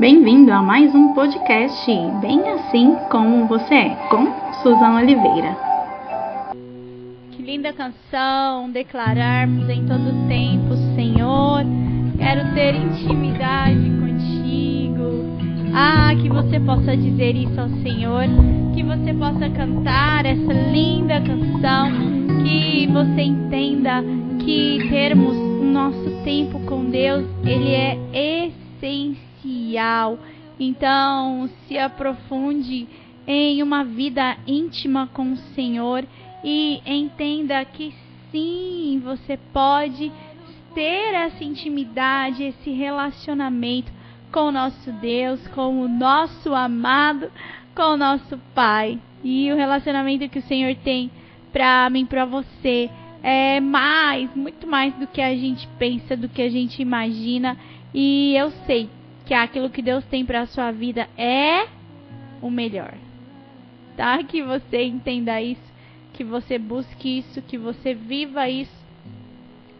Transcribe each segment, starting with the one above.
Bem-vindo a mais um podcast Bem Assim Como Você É, com Suzana Oliveira. Que linda canção, declararmos em todo tempo, Senhor, quero ter intimidade contigo. Ah, que você possa dizer isso ao Senhor, que você possa cantar essa linda canção, que você entenda que termos nosso tempo com Deus, ele é essencial social. Então, se aprofunde em uma vida íntima com o Senhor e entenda que sim, você pode ter essa intimidade, esse relacionamento com o nosso Deus, com o nosso amado, com o nosso Pai. E o relacionamento que o Senhor tem para mim, para você, é mais, muito mais do que a gente pensa, do que a gente imagina. E eu sei que aquilo que Deus tem para a sua vida é o melhor. Tá? Que você entenda isso, que você busque isso, que você viva isso,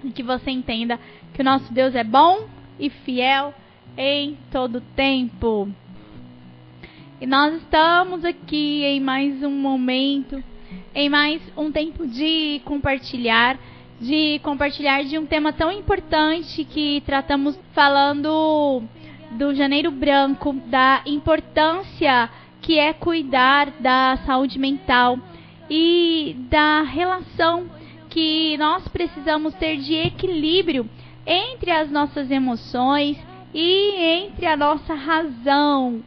e que você entenda que o nosso Deus é bom e fiel em todo tempo. E nós estamos aqui em mais um momento, em mais um tempo de compartilhar, de compartilhar de um tema tão importante que tratamos falando do Janeiro Branco, da importância que é cuidar da saúde mental e da relação que nós precisamos ter de equilíbrio entre as nossas emoções e entre a nossa razão.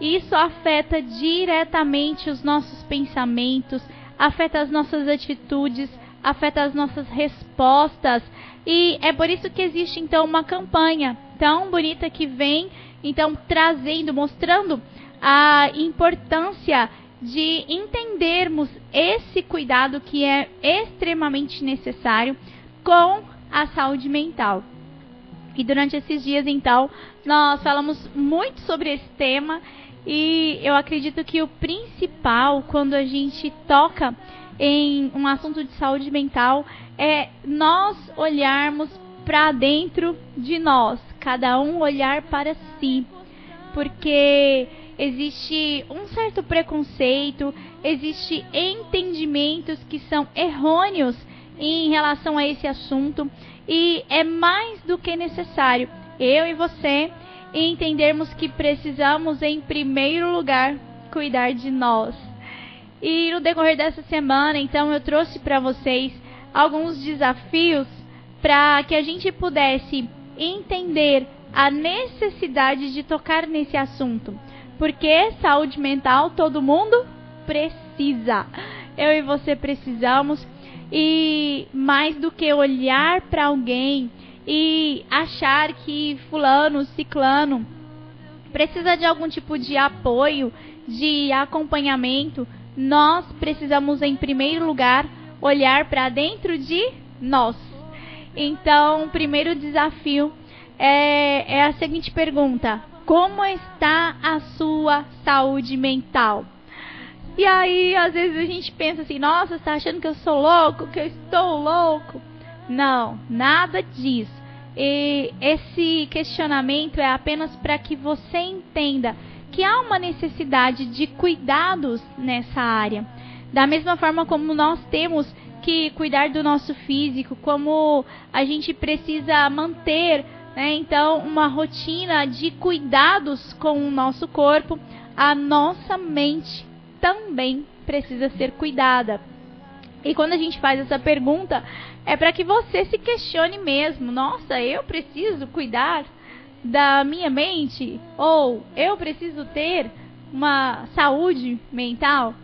Isso afeta diretamente os nossos pensamentos, afeta as nossas atitudes, afeta as nossas respostas. E é por isso que existe então uma campanha tão bonita que vem então trazendo, mostrando a importância de entendermos esse cuidado que é extremamente necessário com a saúde mental. E durante esses dias, então, nós falamos muito sobre esse tema e eu acredito que o principal quando a gente toca em um assunto de saúde mental é nós olharmos para dentro de nós, cada um olhar para si, porque existe um certo preconceito, existe entendimentos que são errôneos em relação a esse assunto e é mais do que necessário eu e você entendermos que precisamos em primeiro lugar cuidar de nós. E no decorrer dessa semana, então eu trouxe para vocês alguns desafios para que a gente pudesse entender a necessidade de tocar nesse assunto. Porque saúde mental todo mundo precisa. Eu e você precisamos. E mais do que olhar para alguém e achar que fulano, ciclano precisa de algum tipo de apoio, de acompanhamento, nós precisamos em primeiro lugar olhar para dentro de nós. Então, o primeiro desafio é, é a seguinte pergunta: Como está a sua saúde mental? E aí, às vezes a gente pensa assim: Nossa, está achando que eu sou louco, que eu estou louco? Não, nada disso. E esse questionamento é apenas para que você entenda que há uma necessidade de cuidados nessa área. Da mesma forma como nós temos que cuidar do nosso físico, como a gente precisa manter, né, então, uma rotina de cuidados com o nosso corpo, a nossa mente também precisa ser cuidada. E quando a gente faz essa pergunta, é para que você se questione mesmo: nossa, eu preciso cuidar da minha mente? Ou eu preciso ter uma saúde mental?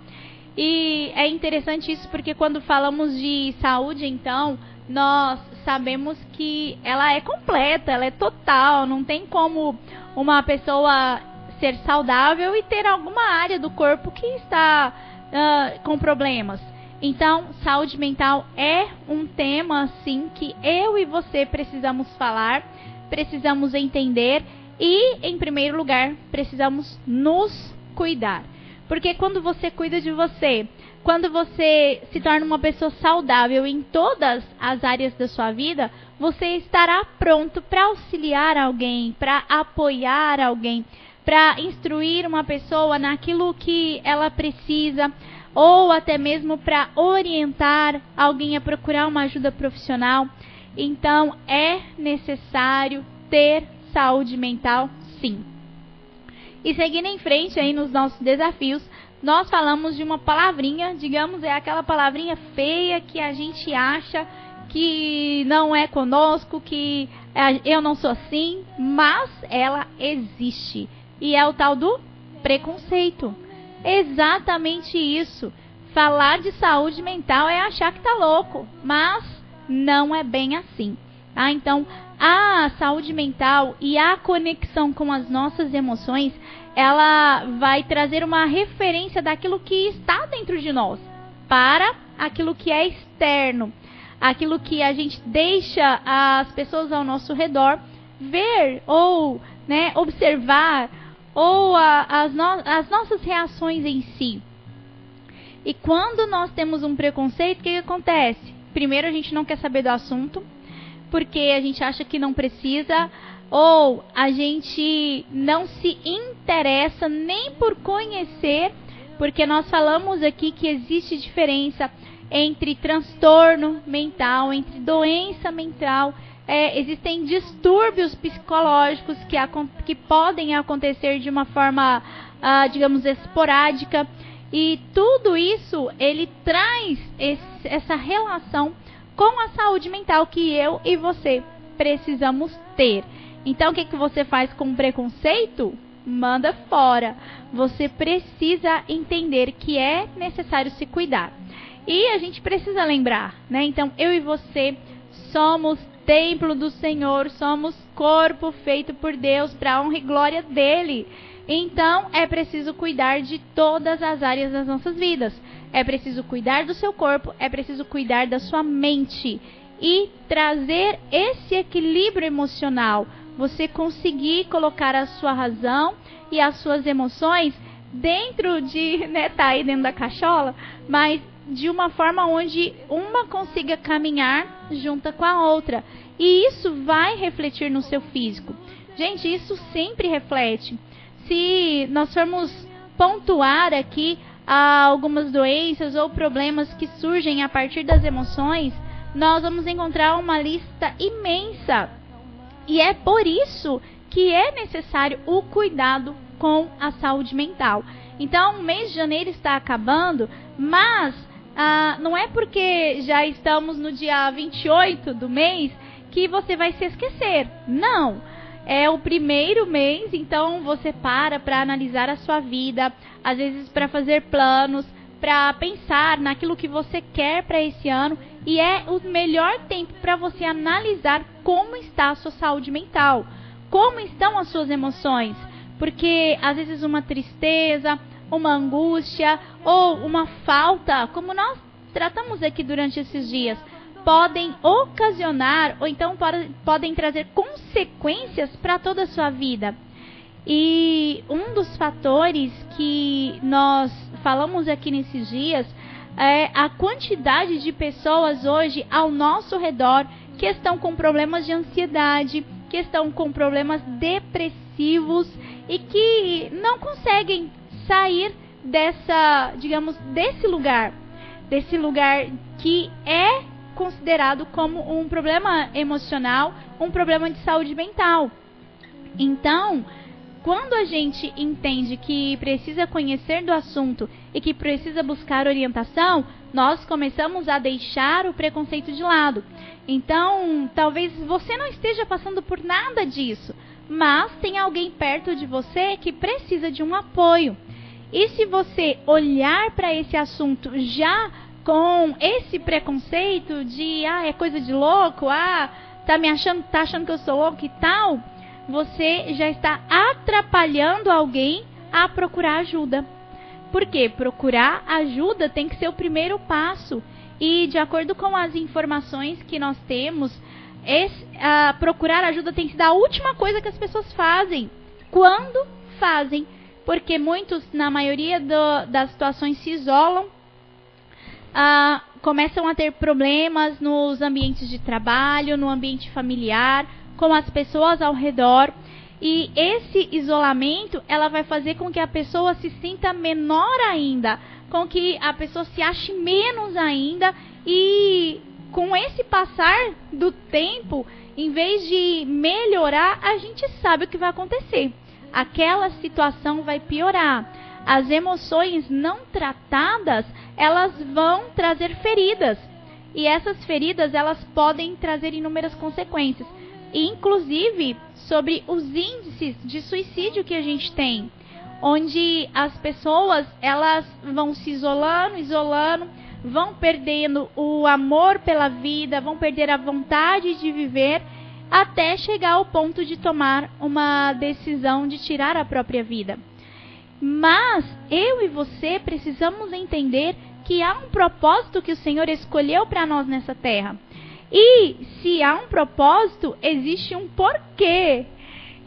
E é interessante isso porque quando falamos de saúde, então, nós sabemos que ela é completa, ela é total, não tem como uma pessoa ser saudável e ter alguma área do corpo que está uh, com problemas. Então, saúde mental é um tema, assim, que eu e você precisamos falar, precisamos entender e, em primeiro lugar, precisamos nos cuidar. Porque quando você cuida de você, quando você se torna uma pessoa saudável em todas as áreas da sua vida, você estará pronto para auxiliar alguém, para apoiar alguém, para instruir uma pessoa naquilo que ela precisa, ou até mesmo para orientar alguém a procurar uma ajuda profissional. Então, é necessário ter saúde mental, sim. E seguindo em frente aí nos nossos desafios, nós falamos de uma palavrinha, digamos, é aquela palavrinha feia que a gente acha que não é conosco, que eu não sou assim, mas ela existe. E é o tal do preconceito. Exatamente isso. Falar de saúde mental é achar que tá louco, mas não é bem assim. Tá? Então, a saúde mental e a conexão com as nossas emoções, ela vai trazer uma referência daquilo que está dentro de nós para aquilo que é externo aquilo que a gente deixa as pessoas ao nosso redor ver ou né, observar ou a, as, no, as nossas reações em si. E quando nós temos um preconceito, o que, que acontece? Primeiro, a gente não quer saber do assunto, porque a gente acha que não precisa, ou a gente não se interessa nem por conhecer, porque nós falamos aqui que existe diferença entre transtorno mental, entre doença mental. É, existem distúrbios psicológicos que, que podem acontecer de uma forma, ah, digamos, esporádica. E tudo isso, ele traz esse, essa relação com a saúde mental que eu e você precisamos ter. Então, o que, que você faz com preconceito? Manda fora. Você precisa entender que é necessário se cuidar. E a gente precisa lembrar, né? Então, eu e você somos templo do Senhor, somos corpo feito por Deus para honra e glória dele. Então, é preciso cuidar de todas as áreas das nossas vidas. É preciso cuidar do seu corpo, é preciso cuidar da sua mente e trazer esse equilíbrio emocional. Você conseguir colocar a sua razão e as suas emoções dentro de, né, tá aí dentro da cachola, mas de uma forma onde uma consiga caminhar junto com a outra. E isso vai refletir no seu físico. Gente, isso sempre reflete. Se nós formos pontuar aqui algumas doenças ou problemas que surgem a partir das emoções, nós vamos encontrar uma lista imensa. E é por isso que é necessário o cuidado com a saúde mental. Então, o mês de janeiro está acabando, mas ah, não é porque já estamos no dia 28 do mês que você vai se esquecer. Não. É o primeiro mês, então você para para analisar a sua vida, às vezes para fazer planos, para pensar naquilo que você quer para esse ano e é o melhor tempo para você analisar como está a sua saúde mental, como estão as suas emoções, porque às vezes uma tristeza, uma angústia ou uma falta, como nós tratamos aqui durante esses dias, podem ocasionar ou então podem trazer consequências para toda a sua vida. E um dos fatores que nós falamos aqui nesses dias é a quantidade de pessoas hoje ao nosso redor que estão com problemas de ansiedade, que estão com problemas depressivos e que não conseguem sair dessa, digamos, desse lugar, desse lugar que é considerado como um problema emocional, um problema de saúde mental. Então, quando a gente entende que precisa conhecer do assunto e que precisa buscar orientação, nós começamos a deixar o preconceito de lado. Então, talvez você não esteja passando por nada disso, mas tem alguém perto de você que precisa de um apoio. E se você olhar para esse assunto já com esse preconceito de ah, é coisa de louco, ah, tá me achando, tá achando que eu sou louco e tal, você já está atrapalhando alguém a procurar ajuda. Por quê? Procurar ajuda tem que ser o primeiro passo. E de acordo com as informações que nós temos, esse, procurar ajuda tem que ser a última coisa que as pessoas fazem. Quando fazem porque muitos, na maioria do, das situações, se isolam, ah, começam a ter problemas nos ambientes de trabalho, no ambiente familiar, com as pessoas ao redor. E esse isolamento, ela vai fazer com que a pessoa se sinta menor ainda, com que a pessoa se ache menos ainda e com esse passar do tempo, em vez de melhorar, a gente sabe o que vai acontecer. Aquela situação vai piorar. As emoções não tratadas, elas vão trazer feridas. E essas feridas, elas podem trazer inúmeras consequências, inclusive sobre os índices de suicídio que a gente tem, onde as pessoas, elas vão se isolando, isolando, vão perdendo o amor pela vida, vão perder a vontade de viver, até chegar ao ponto de tomar uma decisão de tirar a própria vida. Mas eu e você precisamos entender que há um propósito que o Senhor escolheu para nós nessa terra. E se há um propósito, existe um porquê.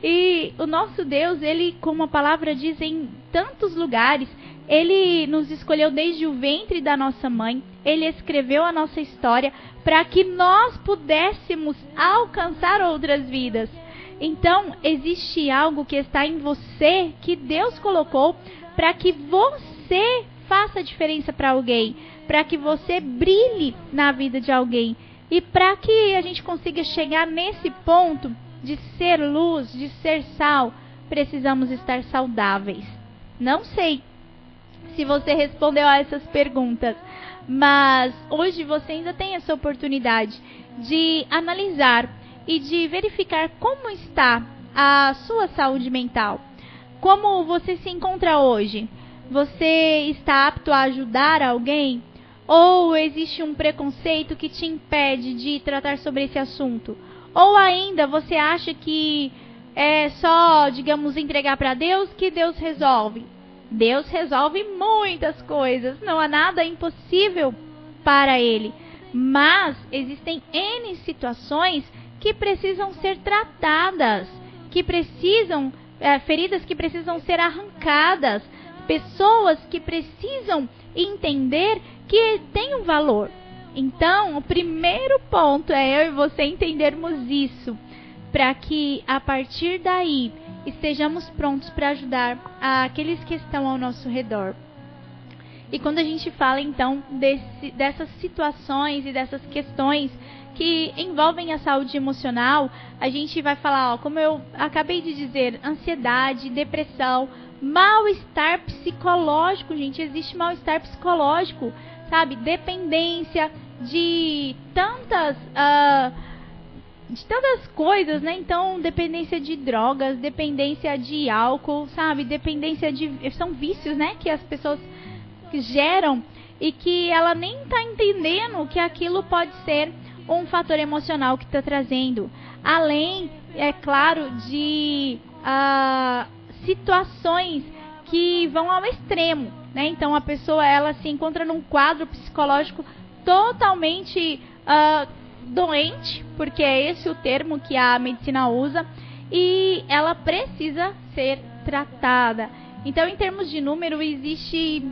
E o nosso Deus, ele, como a palavra diz em tantos lugares, ele nos escolheu desde o ventre da nossa mãe, ele escreveu a nossa história para que nós pudéssemos alcançar outras vidas. Então, existe algo que está em você que Deus colocou para que você faça diferença para alguém, para que você brilhe na vida de alguém e para que a gente consiga chegar nesse ponto de ser luz, de ser sal, precisamos estar saudáveis. Não sei se você respondeu a essas perguntas. Mas hoje você ainda tem essa oportunidade de analisar e de verificar como está a sua saúde mental. Como você se encontra hoje? Você está apto a ajudar alguém? Ou existe um preconceito que te impede de tratar sobre esse assunto? Ou ainda você acha que é só, digamos, entregar para Deus que Deus resolve? Deus resolve muitas coisas, não há nada impossível para Ele. Mas existem N situações que precisam ser tratadas, que precisam, é, feridas que precisam ser arrancadas, pessoas que precisam entender que tem um valor. Então, o primeiro ponto é eu e você entendermos isso, para que a partir daí estejamos prontos para ajudar aqueles que estão ao nosso redor. E quando a gente fala então desse, dessas situações e dessas questões que envolvem a saúde emocional, a gente vai falar, ó, como eu acabei de dizer, ansiedade, depressão, mal-estar psicológico, gente, existe mal-estar psicológico, sabe? Dependência de tantas. Uh, de tantas coisas, né? Então, dependência de drogas, dependência de álcool, sabe? Dependência de. São vícios, né? Que as pessoas geram e que ela nem tá entendendo que aquilo pode ser um fator emocional que está trazendo. Além, é claro, de uh, situações que vão ao extremo, né? Então, a pessoa ela se encontra num quadro psicológico totalmente. Uh, doente, porque é esse o termo que a medicina usa, e ela precisa ser tratada. Então, em termos de número, existe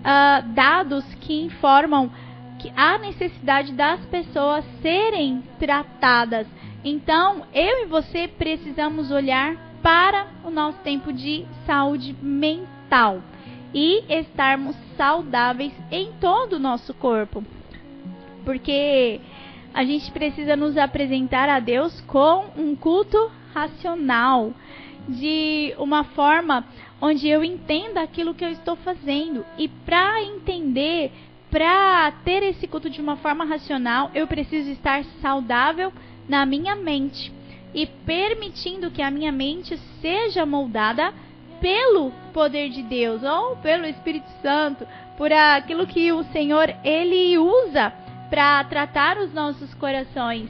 uh, dados que informam que há necessidade das pessoas serem tratadas. Então, eu e você precisamos olhar para o nosso tempo de saúde mental e estarmos saudáveis em todo o nosso corpo. Porque a gente precisa nos apresentar a Deus com um culto racional, de uma forma onde eu entenda aquilo que eu estou fazendo. E para entender, para ter esse culto de uma forma racional, eu preciso estar saudável na minha mente e permitindo que a minha mente seja moldada pelo poder de Deus ou pelo Espírito Santo, por aquilo que o Senhor ele usa para tratar os nossos corações.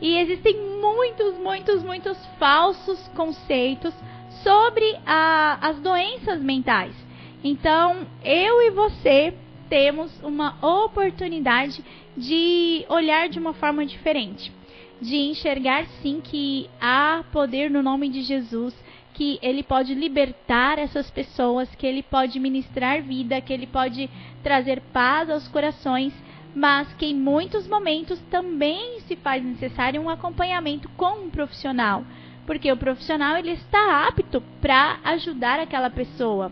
E existem muitos, muitos, muitos falsos conceitos sobre a, as doenças mentais. Então, eu e você temos uma oportunidade de olhar de uma forma diferente. de enxergar sim que há poder no nome de Jesus, que ele pode libertar essas pessoas, que ele pode ministrar vida, que ele pode trazer paz aos corações, mas que em muitos momentos também se faz necessário um acompanhamento com um profissional, porque o profissional ele está apto para ajudar aquela pessoa.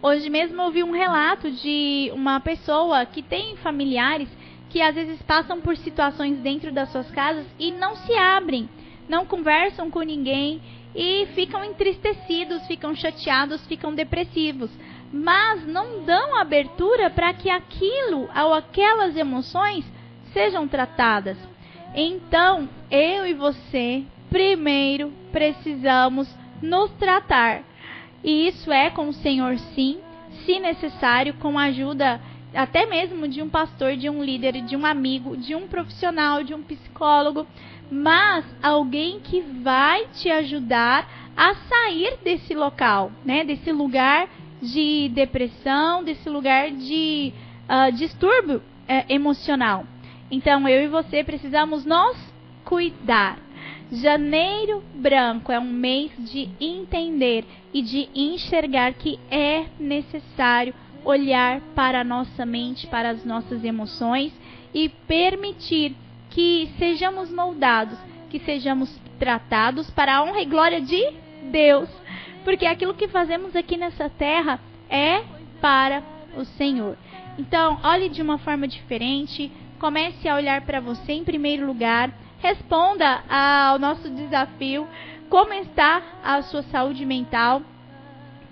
Hoje mesmo eu vi um relato de uma pessoa que tem familiares que às vezes passam por situações dentro das suas casas e não se abrem, não conversam com ninguém e ficam entristecidos, ficam chateados, ficam depressivos, mas não dão abertura para que aquilo ou aquelas emoções sejam tratadas. Então, eu e você, primeiro precisamos nos tratar. E isso é com o Senhor, sim, se necessário, com a ajuda até mesmo de um pastor, de um líder, de um amigo, de um profissional, de um psicólogo, mas alguém que vai te ajudar a sair desse local, né? Desse lugar de depressão, desse lugar de uh, distúrbio uh, emocional. Então eu e você precisamos nos cuidar. Janeiro branco é um mês de entender e de enxergar que é necessário olhar para a nossa mente, para as nossas emoções e permitir que sejamos moldados, que sejamos tratados para a honra e glória de Deus. Porque aquilo que fazemos aqui nessa terra é para o Senhor. Então, olhe de uma forma diferente, comece a olhar para você em primeiro lugar, responda ao nosso desafio: como está a sua saúde mental?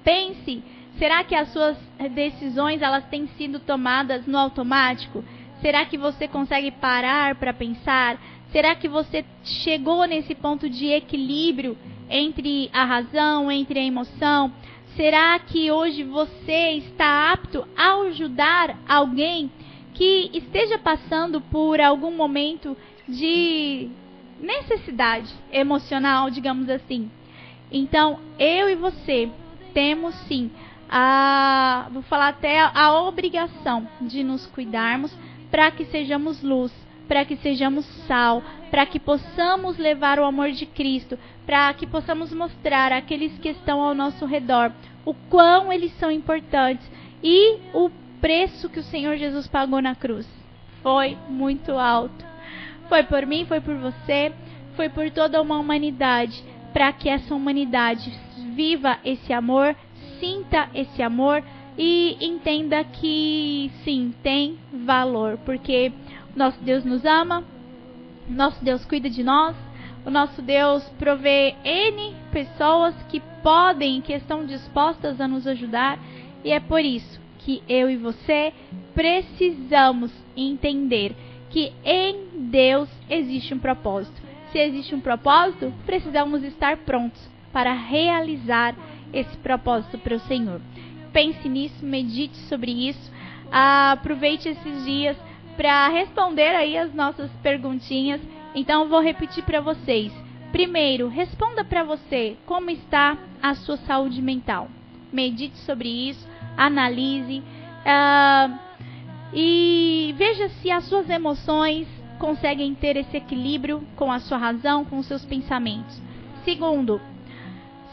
Pense Será que as suas decisões elas têm sido tomadas no automático? Será que você consegue parar para pensar? Será que você chegou nesse ponto de equilíbrio entre a razão, entre a emoção? Será que hoje você está apto a ajudar alguém que esteja passando por algum momento de necessidade emocional, digamos assim? Então, eu e você temos sim a, vou falar até a, obrigação de nos cuidarmos para que sejamos luz, para que sejamos sal, para que possamos levar o amor de Cristo, para que possamos mostrar àqueles que estão ao nosso redor o quão eles são importantes e o preço que o Senhor Jesus pagou na cruz. Foi muito alto. Foi por mim, foi por você, foi por toda uma humanidade, para que essa humanidade viva esse amor, sinta esse amor e entenda que sim, tem valor, porque nosso Deus nos ama, nosso Deus cuida de nós, o nosso Deus provê N pessoas que podem, que estão dispostas a nos ajudar, e é por isso que eu e você precisamos entender que em Deus existe um propósito. Se existe um propósito, precisamos estar prontos para realizar esse propósito para o Senhor. Pense nisso, medite sobre isso, aproveite esses dias para responder aí as nossas perguntinhas. Então vou repetir para vocês. Primeiro, responda para você como está a sua saúde mental. Medite sobre isso, analise uh, e veja se as suas emoções conseguem ter esse equilíbrio com a sua razão, com os seus pensamentos. Segundo,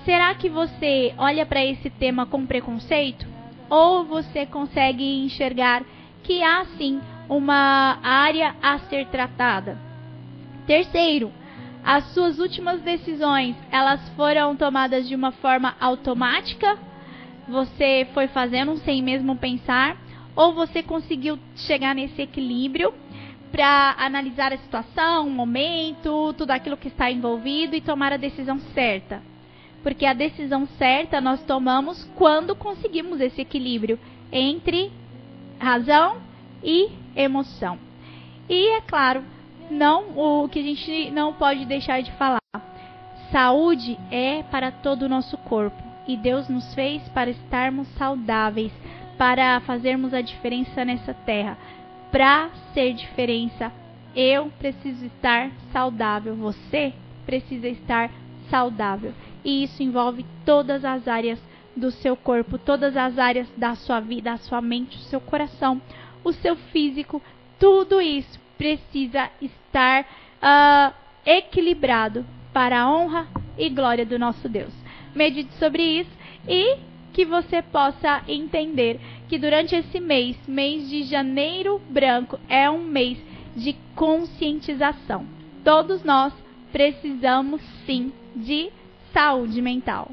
Será que você olha para esse tema com preconceito? Ou você consegue enxergar que há sim uma área a ser tratada? Terceiro, as suas últimas decisões, elas foram tomadas de uma forma automática? Você foi fazendo sem mesmo pensar? Ou você conseguiu chegar nesse equilíbrio para analisar a situação, o momento, tudo aquilo que está envolvido e tomar a decisão certa? porque a decisão certa nós tomamos quando conseguimos esse equilíbrio entre razão e emoção. E é claro, não o que a gente não pode deixar de falar. Saúde é para todo o nosso corpo e Deus nos fez para estarmos saudáveis, para fazermos a diferença nessa terra. Para ser diferença, eu preciso estar saudável, você precisa estar saudável e isso envolve todas as áreas do seu corpo, todas as áreas da sua vida, a sua mente, o seu coração, o seu físico, tudo isso precisa estar uh, equilibrado para a honra e glória do nosso Deus. Medite sobre isso e que você possa entender que durante esse mês, mês de janeiro branco, é um mês de conscientização. Todos nós precisamos sim de saúde mental.